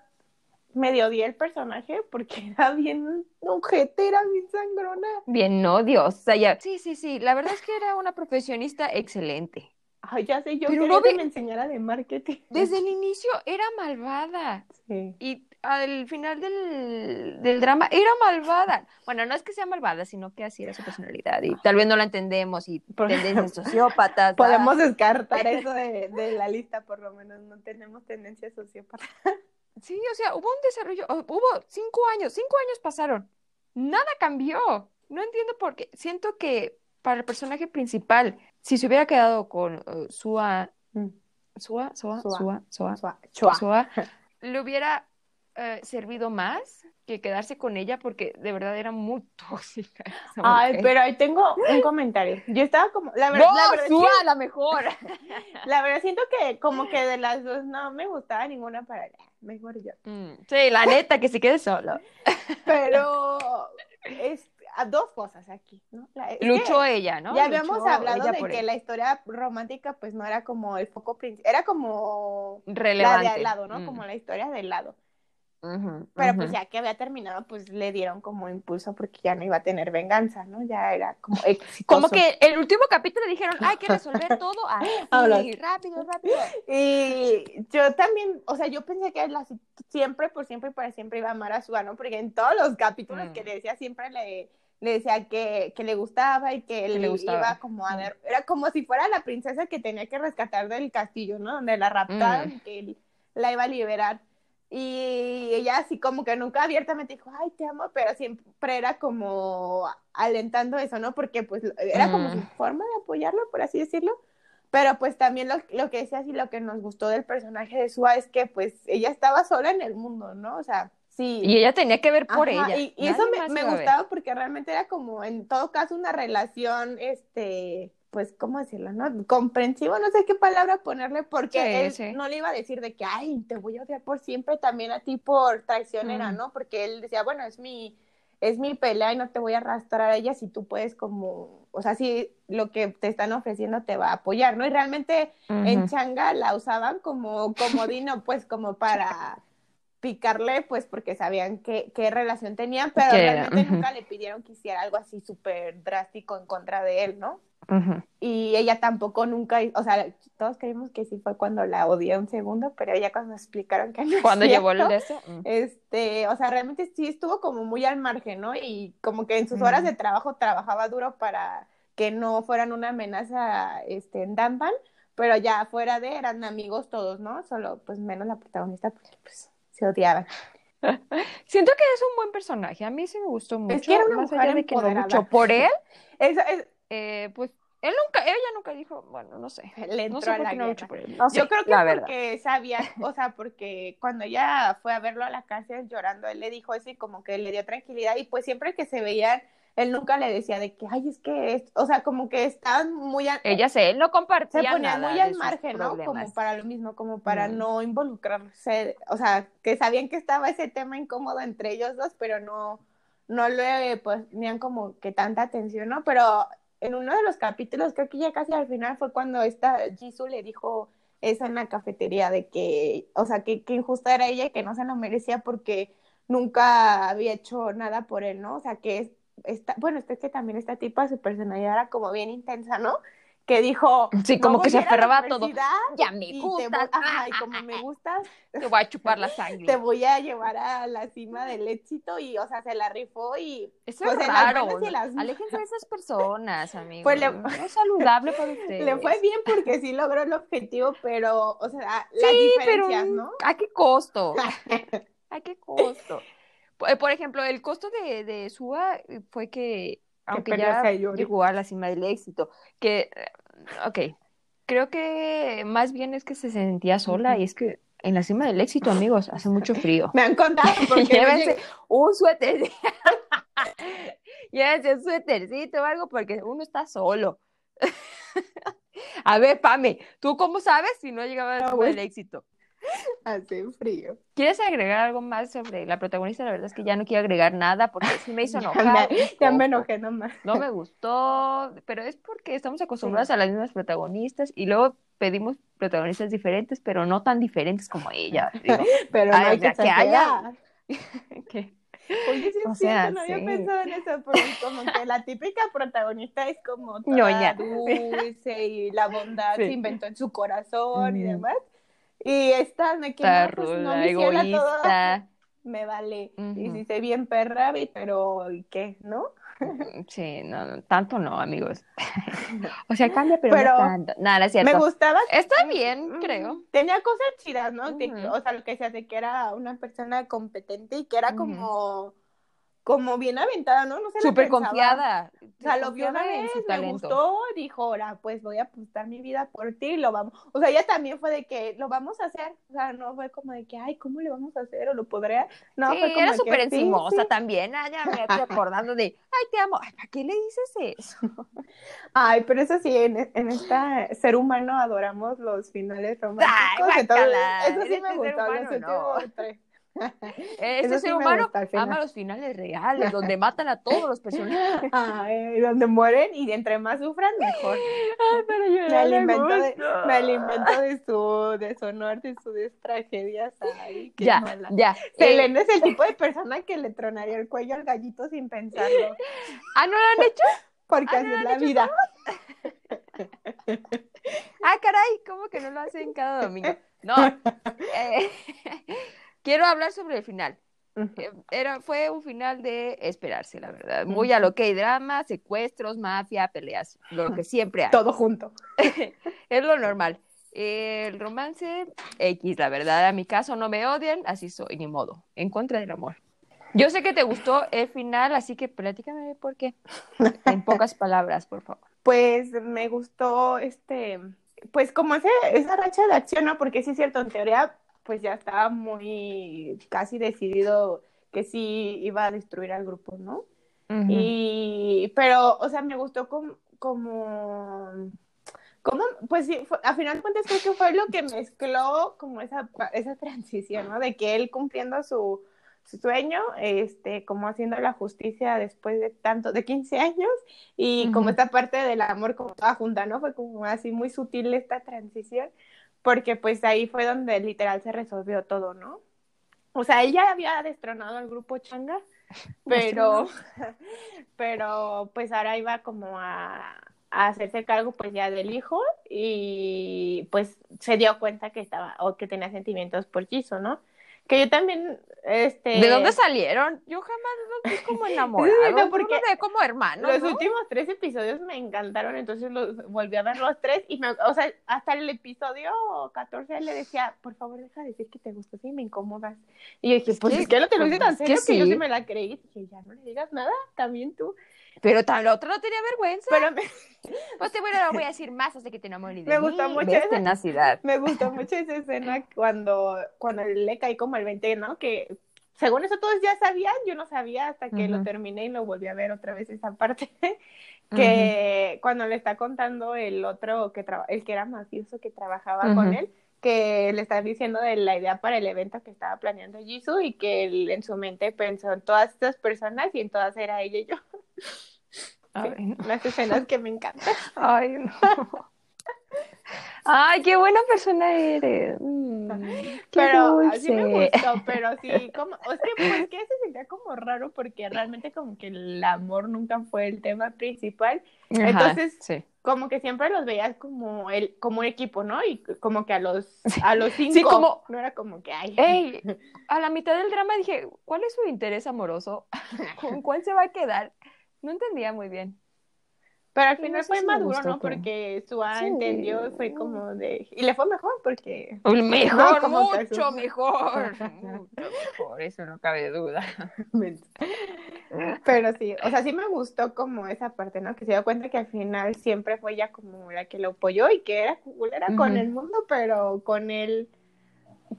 medio odié el personaje porque era bien ojete, era bien sangrona. Bien odiosa. Ya. Sí, sí, sí. La verdad es que era una profesionista excelente. Ay, ya sé, yo Pero quería no que me enseñara de marketing. Desde el inicio era malvada. Sí. Y al final del, del drama era malvada. Bueno, no es que sea malvada, sino que así era su personalidad. Y tal vez no la entendemos. Y tendencias sociópatas. Podemos descartar eso de, de la lista, por lo menos no tenemos tendencia sociópata. Sí, o sea, hubo un desarrollo, hubo cinco años, cinco años pasaron, nada cambió. No entiendo por qué. Siento que para el personaje principal, si se hubiera quedado con uh, Sua, Sua, Sua, Sua. Sua, Sua, Chua, chua. Sua, le hubiera eh, servido más que quedarse con ella porque de verdad era muy tóxica. Ay, pero ahí tengo un comentario. Yo estaba como, la verdad, No, la verdad, es que- Sua, la mejor. la verdad siento que como que de las dos no me gustaba ninguna para mejor yo. Mm, sí, la neta, que se quede solo. Pero es a dos cosas aquí, ¿no? La- que Luchó ella, ¿no? ya habíamos Luchó hablado de que él. la historia romántica pues no era como el foco principal, era como la relevante. de al lado, ¿no? Mm. Como la historia del lado. Pero pues ya que había terminado, pues le dieron como impulso porque ya no iba a tener venganza, ¿no? Ya era como exitoso. Como que el último capítulo dijeron, hay que resolver todo así, rápido, rápido. Y yo también, o sea, yo pensé que la, siempre, por siempre y para siempre iba a amar a Sua, ¿no? Porque en todos los capítulos Mm. que le decía, siempre le, le decía que, que le gustaba y que, le le gustaba. iba como a Mm. ver, era como si fuera la princesa que tenía que rescatar del castillo, ¿no? Donde la raptaron Mm. y que la iba a liberar. Y ella así como que nunca abiertamente dijo, ay, te amo, pero siempre era como alentando eso, ¿no? Porque pues era como su forma de apoyarlo, por así decirlo. Pero pues también lo, lo que decías y lo que nos gustó del personaje de Sua es que pues ella estaba sola en el mundo, ¿no? O sea, sí. Y ella tenía que ver por Ajá, ella. Y, y eso me, me gustaba porque realmente era como en todo caso una relación, este, pues, ¿cómo decirlo? ¿No? Comprensivo, no sé qué palabra ponerle, porque Sí, él sí. no le iba a decir de que, ay, te voy a odiar por siempre también a ti por traicionera, Mm. ¿no? Porque él decía, bueno, es mi, es mi pelea y no te voy a arrastrar a ella si tú puedes como, o sea, si lo que te están ofreciendo te va a apoyar, ¿no? Y realmente en. Changa la usaban como comodino, pues como para picarle, pues porque sabían qué, qué relación tenían, pero realmente nunca le pidieron que hiciera algo así súper drástico en contra de él, ¿no? Y ella tampoco nunca, o sea, todos creímos que sí fue cuando la odié un segundo, pero ya cuando explicaron que no es Cuando llevó el cierto, de eso. mm. este, o sea, realmente sí estuvo como muy al margen, ¿no? Y como que en sus horas Mm. de trabajo trabajaba duro para que no fueran una amenaza este, en Damban, pero ya fuera de eran amigos todos, ¿no? Solo pues menos la protagonista porque pues se odiaban. Siento que es un buen personaje. A mí sí me gustó mucho. que era una Más mujer allá de que no luchó por él, Eso es, eh, pues Él nunca, ella nunca dijo, bueno, no sé. Le No entró sé a la no guerra. luchó por él. No sé, Yo creo que porque sabía, o sea, porque cuando ella fue a verlo a la cárcel llorando, él le dijo eso y como que le dio tranquilidad y pues siempre que se veían, él nunca le decía de que, ay, es que, es... o sea, como que estaban muy, a- Ella sé, él no compartía se ponían muy al margen, ¿no? Como para lo mismo, como para Mm. no involucrarse, o sea, que sabían que estaba ese tema incómodo entre ellos dos, pero no, no le ponían como que tanta atención, ¿no? Pero en uno de los capítulos, creo que ya casi al final fue cuando esta Jisoo le dijo eso en la cafetería de que, o sea, que, que injusta era ella y que no se lo merecía porque nunca había hecho nada por él, ¿no? O sea, que es, bueno, es que también esta tipa, su personalidad era como bien intensa, ¿no? Que dijo, Sí, "No como que se aferraba a todo. Ya me gustas. ajá, y como me gustas, Te voy a chupar la sangre. te voy a llevar a la cima del éxito y, o sea, se la rifó y Eso pues, es las raro. las- Aléjense de esas personas, amigos. Pues le- No es saludable para ustedes. le fue bien porque sí logró el objetivo, pero, o sea, las pero ¿no? ¿a qué costo? ¿A qué costo? Por por ejemplo, el costo de, de Sua fue que, aunque ya Sayori. llegó a la cima del éxito, que, eh, ok, creo que más bien es que se sentía sola y es que en la cima del éxito, amigos, hace mucho frío. Me han contado porque Llévense un suéter. Llévense un suétercito o algo porque uno está solo. A ver, Pame, ¿tú cómo sabes si no llegaba a la cima del éxito? hace frío. ¿Quieres agregar algo más sobre la protagonista? La verdad es que ya no quiero agregar nada porque sí me hizo Ya enojar. un ya me enojé nomás. No me gustó, pero es porque estamos acostumbrados a las mismas protagonistas y luego pedimos protagonistas diferentes, pero no tan diferentes como ella. digo. Pero no hay o sea, que que haya-. Que- Oye, sí O sea, no había pensado en eso, porque como que la típica protagonista es como toda dulce y la bondad Sí. se inventó en su corazón y demás. Y esta me que no, pues, no, todo egoísta. me vale. Y Ujú. si sé bien perra, pero ¿y qué? ¿No? Sí, no, no, tanto no, amigos. O sea, cambia, pero, Pero no tanto. Nada, es cierto. Me gustaba. Está bien, Mm, creo. Tenía cosas chidas, ¿no? De- Ujú. o sea, lo que se hace que era una persona competente y que era como, como bien aventada, ¿no? No se Súper confiada. O sea, lo vio una vez, su me gustó, dijo, ahora pues voy a apostar mi vida por ti, lo vamos. O sea, ella también fue de que lo vamos a hacer. O sea, no fue como de que, ay, ¿cómo le vamos a hacer? O lo podría. No, sí, fue como era súper encimosa sí. también. Ah, ya me estoy acordando de, ay, te amo. Ay, ¿para qué le dices eso? Ay, pero eso sí, en, en este ser humano adoramos los finales románticos. Ay, entonces, guácala, eso sí me gustó, los humano, no. últimos tres. Este Eso sí ser humano ama los finales reales, donde matan a todos los personajes. Ay, donde mueren y entre más sufran, mejor. Ay, pero yo Me alimento de, me alimento de su deshonor, de sus tragedias. Ay, qué Ya, mala. ya. Eh, Selena es el tipo de persona que le tronaría el cuello al gallito sin pensarlo, ah, ¿no lo han hecho? porque Ah, así ¿no es la vida. Ah, caray, ¿cómo que no lo hacen cada domingo? No. eh, quiero hablar sobre el final. Eh, Era, fue un final de esperarse, la verdad. Muy a lo que hay drama, secuestros, mafia, peleas, lo que siempre hay. Todo junto. Es lo normal. El romance X, la verdad, a mi caso no me odian, así soy, ni modo, en contra del amor. Yo sé que te gustó el final, así que platícame por qué. En pocas palabras, por favor. Pues me gustó este, pues como ese, esa racha de acción, ¿no? Porque sí es cierto, en teoría, pues ya estaba muy casi decidido que sí iba a destruir al grupo, ¿no? Y, pero, o sea, me gustó como, como, como pues sí, fue- a final de cuentas creo que fue lo que mezcló como esa, esa transición, ¿no? De que él cumpliendo su, su sueño, este, como haciendo la justicia después de tanto, de 15 años, y como Ujú. esta parte del amor como toda junta, ¿no? Fue como así muy sutil esta transición, porque pues ahí fue donde literal se resolvió todo, ¿no? O sea, ella había destronado al grupo Changa, pero, pero pues ahora iba como a, a hacerse cargo pues ya del hijo y pues se dio cuenta que estaba o que tenía sentimientos por Jisoo, ¿no? Que yo también, este... ¿De dónde salieron? Yo jamás los vi como enamorados. No, porque los como hermanos, Los ¿no? últimos tres episodios me encantaron, entonces los volví a ver los tres y me, o sea, hasta el episodio 14 le decía, por favor, deja de decir que te gusta, sí, me incomodas. Y yo dije, Es pues es que no te lo hice tan que serio que yo sí. me la creí. dije, ya no le digas nada, también tú. Pero tal, la otra no tenía vergüenza. Pero me, Pues bueno, lo voy a decir más hasta que te enamores de Me mí. gustó mucho esa- me gustó mucho esa escena cuando, cuando le caí como el 20, ¿no? Que según eso todos ya sabían, yo no sabía hasta que lo terminé y lo volví a ver otra vez esa parte. que cuando le está contando el otro que traba- el que era mafioso que trabajaba con él, que le está diciendo de la idea para el evento que estaba planeando Jisoo y que él en su mente pensó en todas estas personas y en todas era ella y yo. Ay, no. Las escenas que me encantan. Ay, no. Ay, qué buena persona eres. Mm, Pero así me gustó, pero sí, como, o sea, pues que se sentía como raro porque realmente como que el amor nunca fue el tema principal, Ajá, Entonces, sí. como que siempre los veías como el, como un equipo, ¿no? Y como que a los, a los cinco, Sí, como- no era como que ay. Ey, a la mitad del drama dije, ¿cuál es su interés amoroso? ¿Con cuál se va a quedar? No entendía muy bien. Pero al Sí, final fue maduro, gustó ¿no? que- Porque Sua Sí. entendió y fue como de... Y le fue mejor porque... Mejor, No, mucho mejor. Mucho mejor, eso no cabe duda. Pero sí, o sea, sí me gustó como esa parte, ¿no? Que se dio cuenta que al final siempre fue ella como la que lo apoyó y que era culera con Ujú. el mundo, pero con él...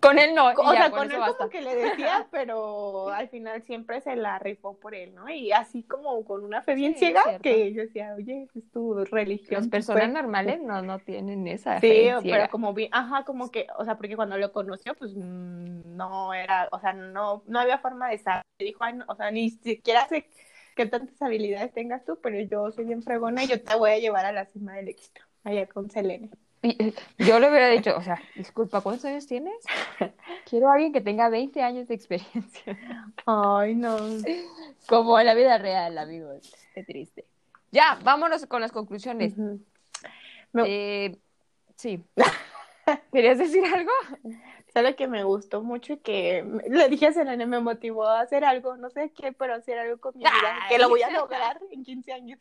Con él no, O ya, sea, con él basta. como que le decía, pero al final siempre se la rifó por él, ¿no? Y así como con una fe bien Sí, ciega, que yo decía, oye, es tu religión. Las personas fe". normales no, no tienen esa Sí, fe pero ciega. como vi, ajá, como que, o sea, porque cuando lo conoció, pues mm, no era, o sea, no, no había forma de saber. Dijo, "Ay, no, o sea, ni siquiera sé qué tantas habilidades tengas tú, pero yo soy bien fregona y yo te voy a llevar a la cima del éxito, allá con Selene. Eh, Yo le hubiera dicho, o sea, disculpa, ¿cuántos años tienes? Quiero a alguien que tenga 20 años de experiencia. Ay, no. Como en la vida real, amigos. Qué triste. Ya, vámonos con las conclusiones. Me- Eh, sí. ¿Querías decir algo? Sabe que me gustó mucho y que le dije a Selene, me motivó a hacer algo, no sé qué, pero hacer algo con mi vida, que lo voy a lograr en 15 años.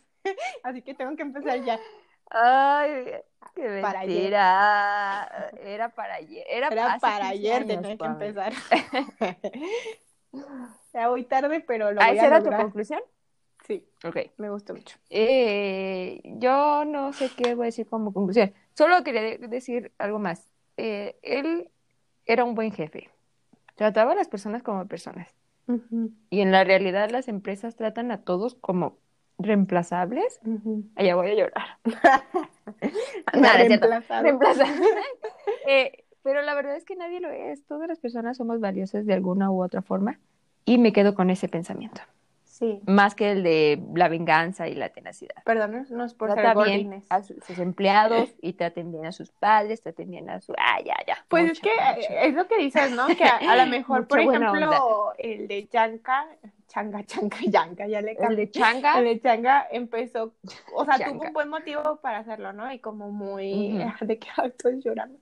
Así que tengo que empezar ya. Ay, qué Para ayer. Era para ayer. Era, para 15 ayer, años, tenía que empezar. ya voy tarde, pero lo Ah, voy ¿Esa a era tu conclusión? Sí, Ok. me gustó mucho. Eh, yo no sé qué voy a decir como conclusión. Solo quería de- decir algo más. Eh, él era un buen jefe. Trataba a las personas como personas. Y en la realidad las empresas tratan a todos como reemplazables. Allá voy a llorar. Reemplazables. Eh, pero la verdad es que nadie lo es. Todas las personas somos valiosas de alguna u otra forma. Y me quedo con ese pensamiento. Sí, Más que el de la venganza y la tenacidad. perdón, no es por ser Trata bien gordines. a sus, empleados y traten bien a sus padres, traten bien a su... Ah, ya, ya. Pues es que es lo que dices, ¿no? Que a, a lo mejor, por ejemplo, el de Yanka, Changa, Changa, Yanka, ya le El cambié. de Changa, El de Changa empezó, o sea, Changa. tuvo un buen motivo para hacerlo, ¿no? Y como muy, Ujú. de que estoy llorando.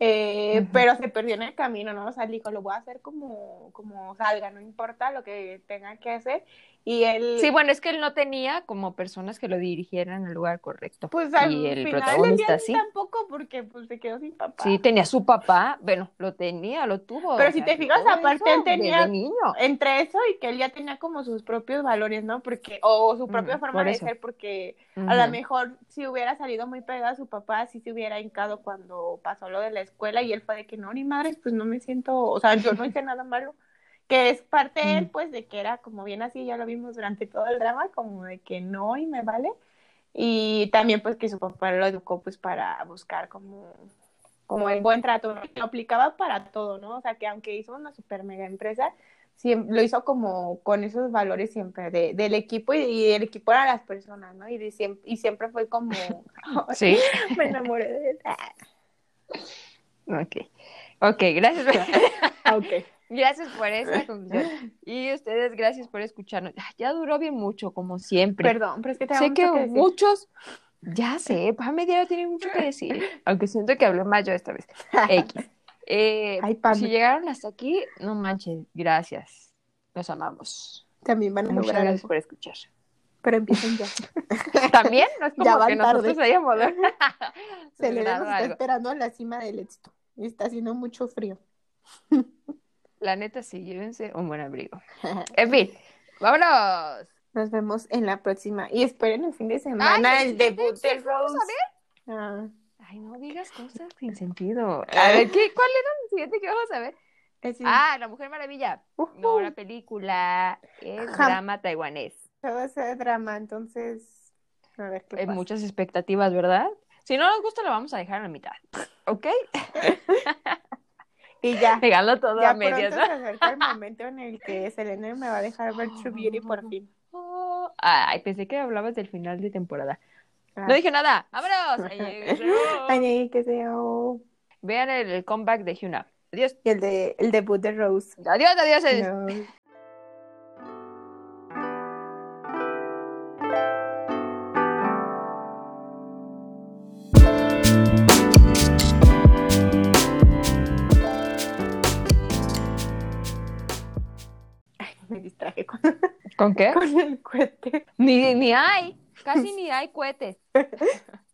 Eh. Pero se perdió en el camino, ¿no? O sea, dijo, lo voy a hacer como, como salga, no importa lo que tenga que hacer. Y él, Sí, bueno, es que él no tenía como personas que lo dirigieran al lugar correcto. pues al y el final del protagonista día sí. tampoco, porque pues se quedó sin papá. Sí, tenía su papá, bueno, lo tenía, lo tuvo. Pero si sea, te fijas, aparte él tenía- niño. entre eso y que él ya tenía como sus propios valores, ¿no? Porque, o su propia Mm, forma por de ser, porque a lo mejor si hubiera salido muy pegado a su papá, sí se hubiera hincado cuando pasó lo de la escuela y él fue de que no, ni madres, pues no me siento, o sea, yo no hice nada malo. Que es parte de él, Mm. pues, de que era como bien así, ya lo vimos durante todo el drama, como de que no y me vale. Y también, pues, que su papá lo educó, pues, para buscar como, como el buen trato, Lo aplicaba para todo, ¿no? O sea, que aunque hizo una super mega empresa, siem- lo hizo como con esos valores siempre de, del equipo y, y el equipo eran las personas, ¿no? Y, de siempre, y siempre fue como, Sí. me enamoré de él. Ok. Ok, gracias. Ok. Gracias por esa conclusión. Y ustedes, gracias por escucharnos. Ah, Ya duró bien mucho, como siempre. Perdón, pero es que tengo sé que, mucho que decir. muchos, ya sé, Pame Diario tiene mucho que decir, aunque siento que hablé más yo esta vez. X. Eh, Ay, Pame. si llegaron hasta aquí, no manches, gracias. Los amamos. También van a Muchas gracias algo, por escuchar. pero empiecen ya. También, no es Ya como van que nosotros tarde. hayamos Se le está algo. esperando a la cima del éxito está haciendo mucho frío. La neta, sí, llévense un buen abrigo. En fin, vámonos. Nos vemos en la próxima. Y esperen el fin de semana Ay, el debut sí, de vamos Rose. a ver. Ah, Ay, no digas cosas sin sentido. A ver, ¿qué, ¿cuál era el siguiente que vamos a ver? Ah, La Mujer Maravilla. No, la película es Ajá. drama taiwanés. todo ese drama, entonces. A ver qué Hay pasa. muchas expectativas, ¿verdad? Si no nos gusta, lo vamos a dejar a la mitad. ¿Ok? Y ya. Pegarlo todo Ya a medias, pronto se acerca el momento en el que Selena me va a dejar ver True Beauty por fin. Ay, pensé que hablabas del final de temporada. Ah. No dije nada. ¡Vámonos! Ay, que sea. Vean el, comeback de Hyuna. Adiós. Y el, de, el debut de Rose. Adiós, adiós. adiós. No. ¿Con qué? con el cohete. Ni, ni hay. Casi ni hay cohetes.